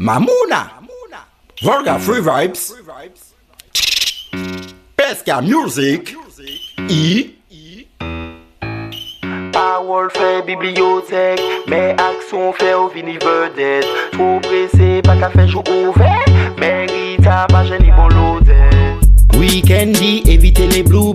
Mamuna, Volga Free Vibes, Pesca Music. I. Parol fè bibliotek, mè aksyon fè ou vini vedet. Tro presè pa ka fè jou ouve, mè rita pa jè ni bon lodet Weekend di evite le blou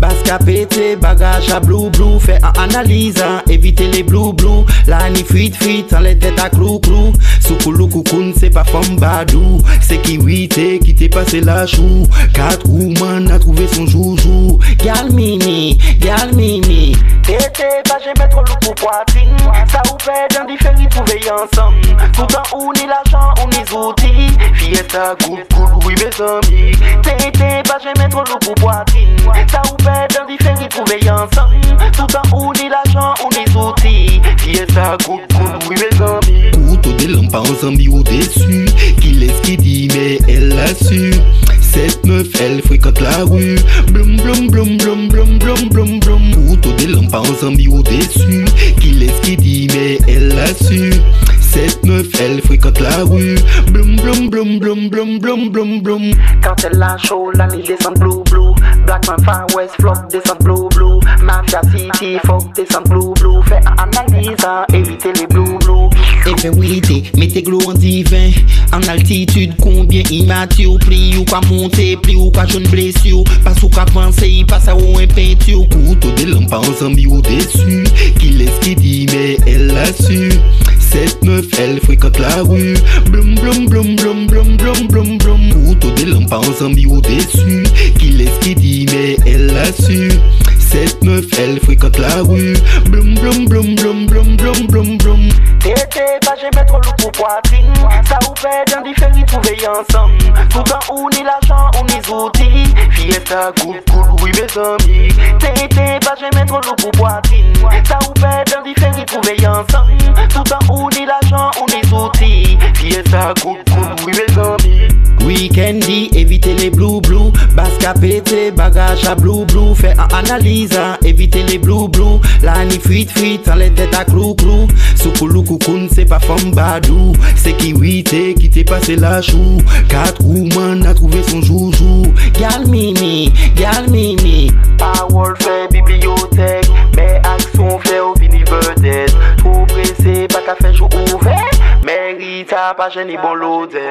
basque à péter, bagage à blue blue, fait un analyse, hein, évitez les blue blue, la ni fuite fuite, en les têtes à clou clou, soukoulou koukoun, c'est pas femme badou, c'est qui huité, qui t'est passé la chou, quatre woman a trouvé son joujou, gal mimi, gal mimi, Tété, pas j'ai mettre le pour poitrine, ça ou fait dans différents trouver ensemble. Tout en ou ni l'argent ou ni outils, fiesta, good good, oui mes amis. Tété, pas j'ai mettre le pour poitrine, ça ou fait dans différents trouver ensemble. Tout en ou ni l'argent ou ni fiesta, good good, oui mes amis. couteau des lampes en zombie au-dessus, qui laisse qui dit mais elle l'a su. Cette meuf, elle fréquente la rue. Blum blum blum blum blum blum blum blum. Couteau des lampes en zombie au-dessus, qui laisse qui dit mais elle l'a su. Cette meuf, elle fréquente la rue. Blum blum blum blum blum blum blum blum. Quand elle a chaud, la nuit descend blue blue. Blackman Far West, Flock descend blue blue. Mafia City, Fuck descend blue blue. Fait analyse, hein, éviter les blue blue. Infériorité, mettez glow en divin En altitude, combien immature Pli ou quoi monter, pli ou quoi jeune blessure Passe ou quoi avancer, passe à ou un peinture Couteau des lampes en zombie au-dessus Qui laisse qui dit mais elle l'a su elle fréquente la rue. Blum blum blum blum blum blum blum blum. Couteau des lampes en zombie au-dessus. Qui laisse qui dit mais elle l'a su. Cette meuf, elle fréquente la rue. Blum blum blum blum blum blum blum blum. Tété, pas j'ai mettre le pour poitrine. Ça ou fait dans différents trouver ensemble. Tout en ou ni l'argent ou ni outils. Fiesta, good good, oui mes amis. Tété, sa kout kout wime zanmi Weekendi, evite le blou blou Bas ka pete, bagaj a blou blou Fè an analiza, evite le blou blou La ni frit frit, an le tèt a klou klou Soukou lou koukoun, se pa fom badou Se ki wite, ki te pase la chou. Kat kouman a trouve son joujou. Gyal mimi, gyal mimi. Power fè pa cheni bon lode